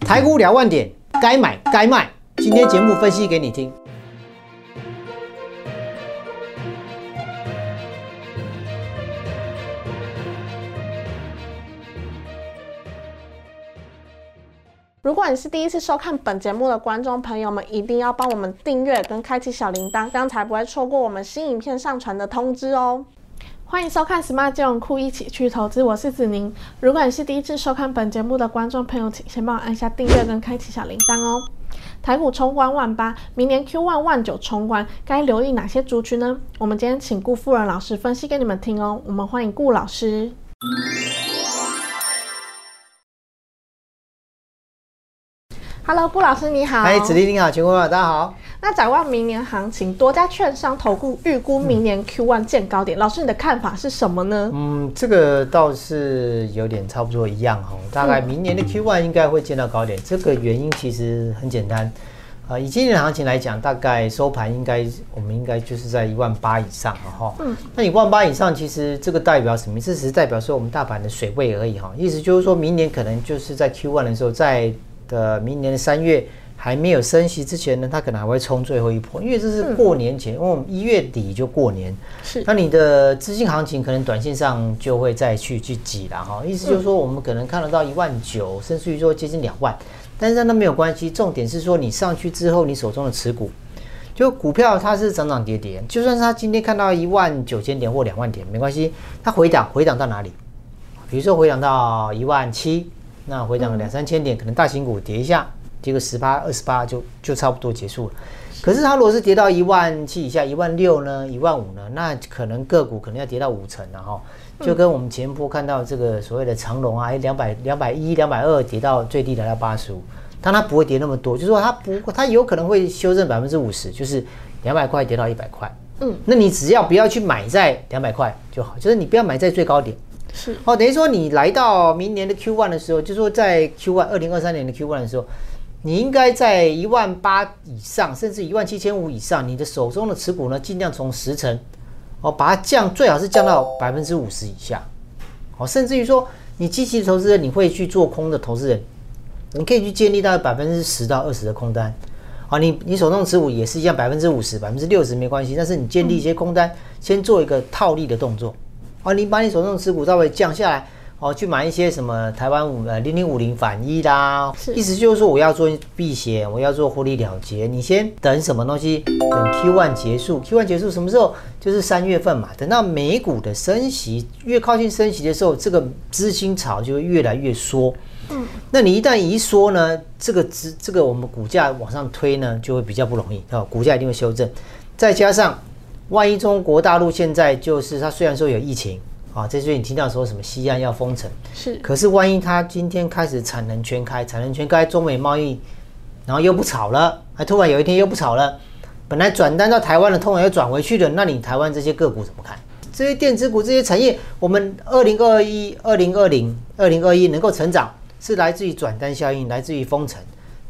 台股两万点，该买该卖。今天节目分析给你听。如果你是第一次收看本节目的观众朋友们，一定要帮我们订阅跟开启小铃铛，这样才不会错过我们新影片上传的通知哦。欢迎收看 Smart 金融库，一起去投资，我是子宁。如果你是第一次收看本节目的观众朋友，请先帮我按下订阅跟开启小铃铛哦。台股冲关万八，明年 Q 万万九冲关，该留意哪些族群呢？我们今天请顾富人老师分析给你们听哦。我们欢迎顾老师。Hello，顾老师你好。哎，子立你好，全国朋友大家好。那展望明年行情，多家券商投顾预估明年 Q1 见高点，老师你的看法是什么呢？嗯，这个倒是有点差不多一样哈，大概明年的 Q1 应该会见到高点。这个原因其实很简单，啊，以今年的行情来讲，大概收盘应该我们应该就是在一万八以上了哈。嗯，那一万八以上，其实这个代表什么？这只是代表说我们大盘的水位而已哈。意思就是说明年可能就是在 Q1 的时候，在的明年的三月还没有升息之前呢，它可能还会冲最后一波，因为这是过年前，因为我们一月底就过年，是，那你的资金行情可能短线上就会再去去挤了哈，意思就是说我们可能看得到一万九，甚至于说接近两万，但是那没有关系，重点是说你上去之后，你手中的持股，就股票它是涨涨跌跌，就算是它今天看到一万九千点或两万点没关系，它回档回档到哪里？比如说回档到一万七。那回档两三千点，可能大型股跌一下，跌个十八、二十八就就差不多结束了。可是它如果是跌到一万七以下，一万六呢，一万五呢，那可能个股可能要跌到五成了哈。就跟我们前波看到这个所谓的长龙啊，两百两百一、两百二跌到最低来到八十五，但它不会跌那么多，就是说它不，它有可能会修正百分之五十，就是两百块跌到一百块。嗯，那你只要不要去买在两百块就好，就是你不要买在最高点。是哦，等于说你来到明年的 Q one 的时候，就说在 Q one 二零二三年的 Q one 的时候，你应该在一万八以上，甚至一万七千五以上，你的手中的持股呢，尽量从十成哦，把它降，最好是降到百分之五十以下。哦，甚至于说你积极的投资人，你会去做空的投资人，你可以去建立到百分之十到二十的空单。啊，你你手中持股也是一样，百分之五十、百分之六十没关系，但是你建立一些空单，先做一个套利的动作。哦，你把你手中的持股稍微降下来，哦，去买一些什么台湾五呃零零五零反一啦，意思就是说我要做避险，我要做获利了结。你先等什么东西？等 Q one 结束，Q one 结束什么时候？就是三月份嘛。等到美股的升息越靠近升息的时候，这个资金潮就会越来越缩。嗯，那你一旦一缩呢，这个资这个我们股价往上推呢，就会比较不容易啊，股价一定会修正。再加上。万一中国大陆现在就是它虽然说有疫情啊，这最近听到说什么西安要封城，是，可是万一它今天开始产能全开，产能全开，中美贸易，然后又不炒了，还突然有一天又不炒了，本来转单到台湾的，突然又转回去的，那你台湾这些个股怎么看？这些电子股这些产业，我们二零二一、二零二零、二零二一能够成长，是来自于转单效应，来自于封城，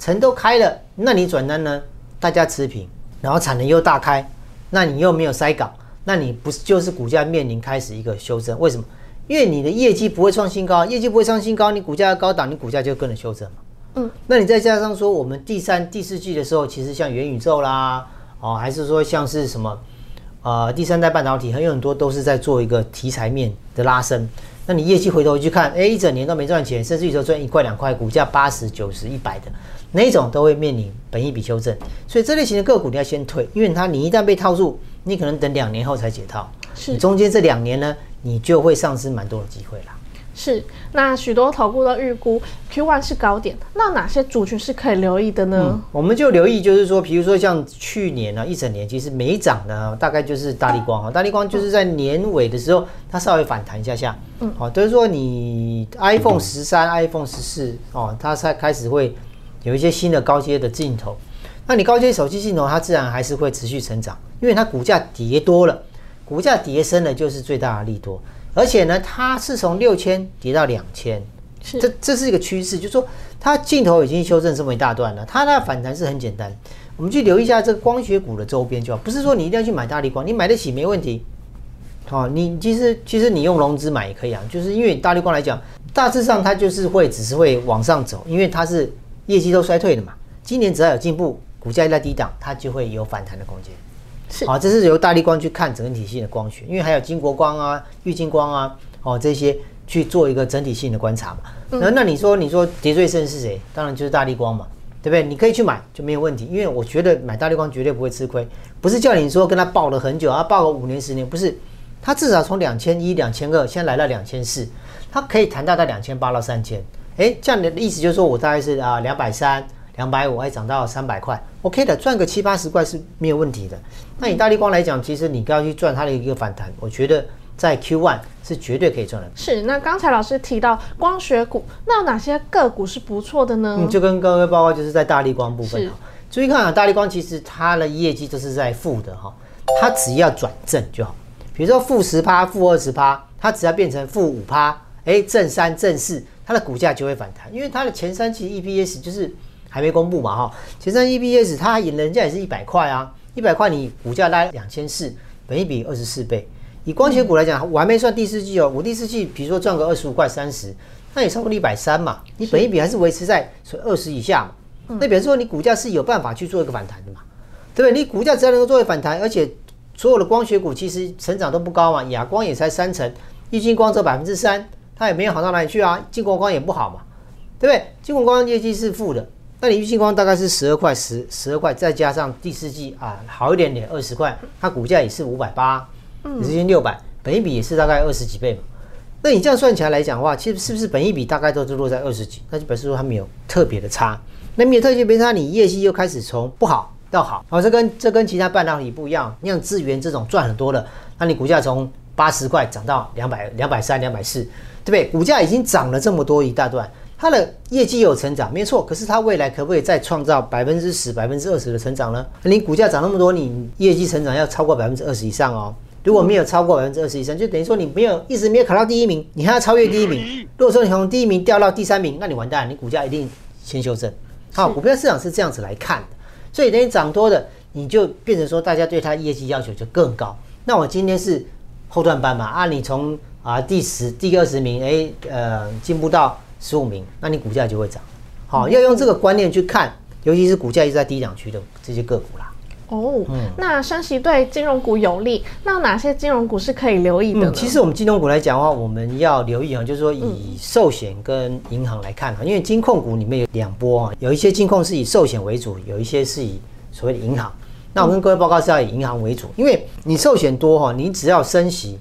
城都开了，那你转单呢？大家持平，然后产能又大开。那你又没有塞港，那你不是就是股价面临开始一个修正？为什么？因为你的业绩不会创新高，业绩不会创新高，你股价高档，你股价就跟着修正嘛。嗯，那你再加上说，我们第三、第四季的时候，其实像元宇宙啦，哦，还是说像是什么，啊，第三代半导体，很有很多都是在做一个题材面的拉升。那你业绩回头去看，哎，一整年都没赚钱，甚至于说赚一块两块，股价八十九十一百的。哪一种都会面临本一笔修正，所以这类型的个股你要先退，因为它你一旦被套住，你可能等两年后才解套，是中间这两年呢，你就会丧失蛮多的机会啦。是，那许多投顾都预估 Q one 是高点，那哪些族群是可以留意的呢？我们就留意，就是说，比如说像去年呢，一整年其实没涨的，大概就是大力光啊，大力光就是在年尾的时候，它稍微反弹一下下，嗯，好，就是说你 iPhone 十三、iPhone 十四哦，它才开始会。有一些新的高阶的镜头，那你高阶手机镜头，它自然还是会持续成长，因为它股价跌多了，股价跌深了就是最大的利多，而且呢，它是从六千跌到两千，是这这是一个趋势，就是说它镜头已经修正这么一大段了，它那反弹是很简单，我们去留意一下这个光学股的周边就好，不是说你一定要去买大力光，你买得起没问题，好，你其实其实你用融资买也可以啊，就是因为大力光来讲，大致上它就是会只是会往上走，因为它是。业绩都衰退的嘛，今年只要有进步，股价在低档，它就会有反弹的空间。是好，这是由大力光去看整体性的光学，因为还有金国光啊、玉金光啊，哦这些去做一个整体性的观察嘛。那那你说你说叠最深是谁？当然就是大力光嘛，对不对？你可以去买就没有问题，因为我觉得买大力光绝对不会吃亏，不是叫你说跟他抱了很久啊，抱个五年十年，不是，他至少从两千一、两千二，现在来到两千四，他可以谈到到两千八到三千。哎，这样的意思就是说我大概是啊两百三、两百五，还涨到三百块，OK 的，赚个七八十块是没有问题的。那以大力光来讲，其实你要去赚它的一个反弹，我觉得在 Q one 是绝对可以赚的。是，那刚才老师提到光学股，那有哪些个股是不错的呢？嗯，就跟各位报告，就是在大力光部分是哈。注意看啊，大力光其实它的业绩都是在负的哈，它只要转正就好。比如说负十趴、负二十趴，它只要变成负五趴，哎，正三、正四，它的股价就会反弹，因为它的前三期 EPS 就是还没公布嘛哈，前三 EPS 它也人家也是一百块啊，一百块你股价拉两千四，本一比二十四倍。以光学股来讲，我还没算第四季哦，我第四季比如说赚个二十五块、三十，那也超过一百三嘛，你本一比还是维持在二十以下嘛，那表示说你股价是有办法去做一个反弹的嘛，对不对？你股价只要能够做一个反弹，而且所有的光学股其实成长都不高嘛，亚光也才三成，玉金光只有百分之三，它也没有好到哪里去啊，金国光也不好嘛，对不对？金国光业绩是负的，那你玉金光大概是十二块十十二块，再加上第四季啊好一点点二十块，它股价也是五百八，也是近六百，本一比也是大概二十几倍嘛。那你这样算起来来讲的话，其实是不是本一比大概都是落在二十几？那就表示说它没有特别的差。那没有特别差，你业绩又开始从不好到好，好，这跟这跟其他半导体不一样。你像智源这种赚很多的，那你股价从八十块涨到两百、两百三、两百四，对不对？股价已经涨了这么多一大段，它的业绩有成长，没错。可是它未来可不可以再创造百分之十、百分之二十的成长呢？你股价涨那么多，你业绩成长要超过百分之二十以上哦。如果没有超过百分之二十以上，就等于说你没有一直没有考到第一名，你还要超越第一名。如果说你从第一名掉到第三名，那你完蛋，你股价一定先修正。好，股票市场是这样子来看的，所以等于涨多的，你就变成说大家对它业绩要求就更高。那我今天是后段班嘛，啊，你从啊第十、第二十名，哎，呃，进步到十五名，那你股价就会涨。好，要用这个观念去看，尤其是股价一直在低档区的这些个股啦。哦，嗯那升息对金融股有利，那哪些金融股是可以留意的呢？嗯，其实我们金融股来讲的话，我们要留意啊，就是说以寿险跟银行来看哈，因为金控股里面有两波啊，有一些金控是以寿险为主，有一些是以所谓的银行。那我跟各位报告是要以银行为主，因为你寿险多哈，你只要升息，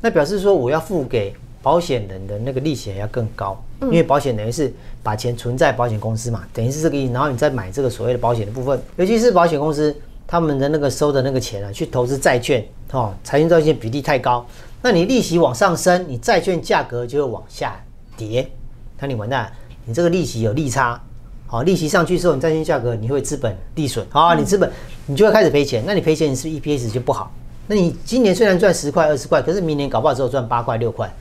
那表示说我要付给保险人的那个利息还要更高，因为保险等于是把钱存在保险公司嘛，等于是这个意思，然后你再买这个所谓的保险的部分，尤其是保险公司。他们的那个收的那个钱啊，去投资债券，哦，财政债券比例太高，那你利息往上升，你债券价格就会往下跌，那你完蛋，你这个利息有利差，好，利息上去之后，你债券价格你会资本利损，好，你资本你就会开始赔钱，那你赔钱，你是 EPS 就不好，那你今年虽然赚十块二十块，可是明年搞不好只有赚八块六块，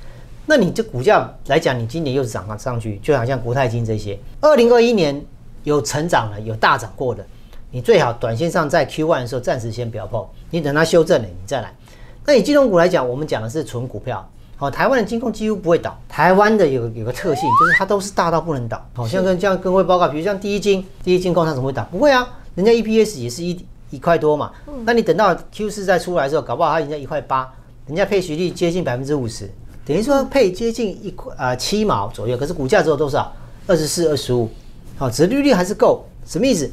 那你这股价来讲，你今年又是涨了上去，就好像国泰金这些，二零二一年有成长了，有大涨过的。你最好短线上在 Q one 的时候暂时先不要碰，你等它修正了你再来。那以金融股来讲，我们讲的是纯股票，好，台湾的金控几乎不会倒。台湾的有有个特性，就是它都是大到不能倒。好像跟这样跟会报告，比如像第一金，第一金控它怎么会倒？不会啊，人家 EPS 也是一一块多嘛。那你等到 Q 四再出来的时候，搞不好它人家一块八，人家配息率接近百分之五十，等于说配接近一块啊七毛左右，可是股价只有多少？二十四、二十五，好，殖利率还是够，什么意思？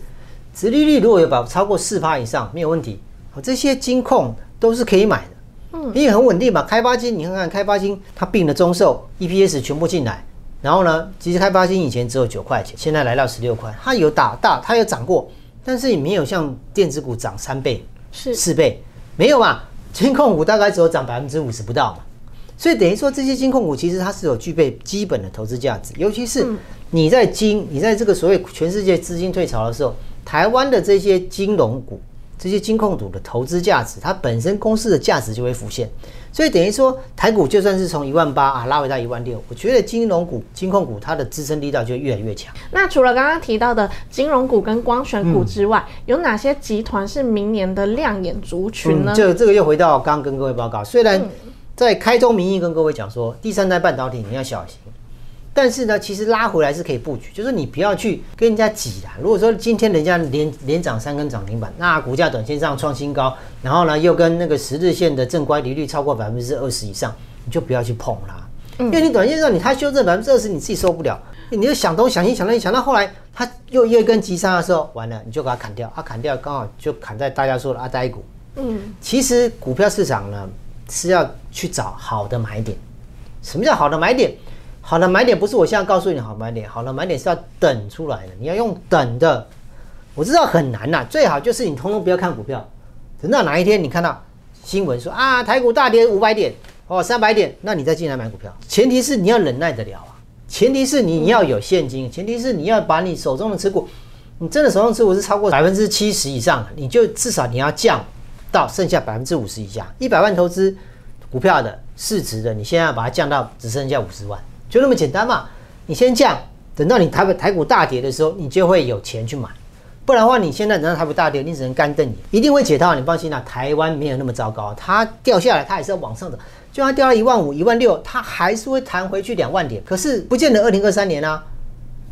殖利率如果有把超过四趴以上没有问题，好，这些金控都是可以买的，嗯，因为很稳定嘛。开发金，你看看开发金，它并了中寿，EPS 全部进来，然后呢，其实开发金以前只有九块钱，现在来到十六块，它有打大，它有涨过，但是也没有像电子股涨三倍、是四倍，没有嘛。金控股大概只有涨百分之五十不到嘛，所以等于说这些金控股其实它是有具备基本的投资价值，尤其是你在金，你在这个所谓全世界资金退潮的时候。台湾的这些金融股、这些金控股的投资价值，它本身公司的价值就会浮现，所以等于说台股就算是从一万八啊拉回到一万六，我觉得金融股、金控股它的支撑力道就越来越强。那除了刚刚提到的金融股跟光选股之外，有哪些集团是明年的亮眼族群呢？就这个又回到刚刚跟各位报告，虽然在开宗明义跟各位讲说，第三代半导体你要小心，但是呢，其实拉回来是可以布局，就是你不要去跟人家挤啦。如果说今天人家连连涨三根涨停板，那股价短线上创新高，然后呢又跟那个十日线的正乖离率超过百分之二十以上，你就不要去碰啦。因为你短线上你它修正百分之二十，你自己受不了，你就想东想西想东想到后来它又又一根急杀的时候，完了你就把它砍掉，它砍掉刚好就砍在大家说的阿呆股。嗯，其实股票市场呢是要去找好的买点。什么叫好的买点？好的买点不是我现在告诉你好买点，好的买点是要等出来的，你要用等的。我知道很难呐，最好就是你通通不要看股票，等到哪一天你看到新闻说啊台股大跌五百点哦三百点，那你再进来买股票。前提是你要忍耐得了啊，前提是你要有现金，前提是你要把你手中的持股，你真的手中持股是超过百分之七十以上，你就至少你要降到剩下百分之五十以下。一百万投资股票的市值的，你现在要把它降到只剩下五十万。就那么简单嘛？你先降，等到你台台股大跌的时候，你就会有钱去买。不然的话，你现在等到台股大跌，你只能干瞪眼，一定会解套。你放心啦，台湾没有那么糟糕，它掉下来，它也是要往上的。就算掉到一万五、一万六，它还是会弹回去两万点。可是不见得二零二三年啊，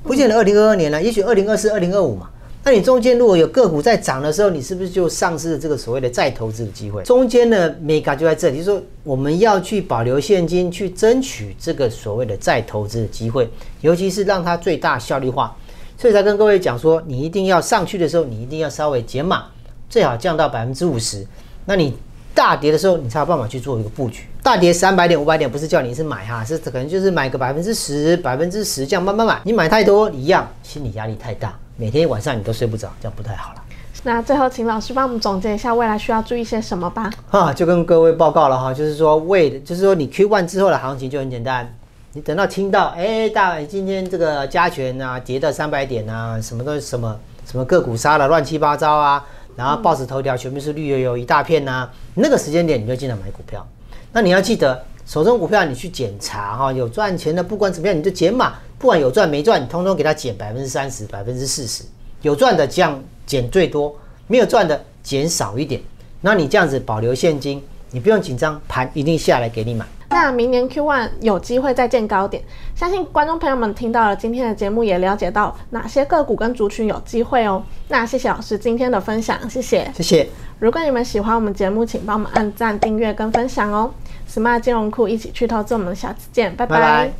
不见得二零二二年了，也许二零二四、二零二五嘛。那你中间如果有个股在涨的时候，你是不是就丧失了这个所谓的再投资的机会？中间的，mega 就在这里，就是说我们要去保留现金，去争取这个所谓的再投资的机会，尤其是让它最大效率化。所以才跟各位讲说，你一定要上去的时候，你一定要稍微减码，最好降到百分之五十。那你大跌的时候，你才有办法去做一个布局。大跌三百点、五百点，不是叫你是买哈，是可能就是买个百分之十、百分之十这样慢慢买。你买太多一样，心理压力太大。每天晚上你都睡不着，这样不太好了。那最后，请老师帮我们总结一下未来需要注意些什么吧。哈，就跟各位报告了哈，就是说为，就是说你 Q one 之后的行情就很简单，你等到听到，哎，大今天这个加权啊跌到三百点啊，什么东西什么什么个股杀了乱七八糟啊，然后报纸头条全部是绿油油一大片呐，那个时间点你就进来买股票。那你要记得，手中股票你去检查哈，有赚钱的，不管怎么样你就减码。不管有赚没赚，你通通给它减百分之三十、百分之四十。有赚的这样减最多，没有赚的减少一点。那你这样子保留现金，你不用紧张，盘一定下来给你买。那明年 Q one 有机会再见高点，相信观众朋友们听到了今天的节目，也了解到哪些个股跟族群有机会哦。那谢谢老师今天的分享，谢谢，谢谢。如果你们喜欢我们节目，请帮我们按赞、订阅跟分享哦。Smart 金融库一起去投资，我们下次见，拜拜。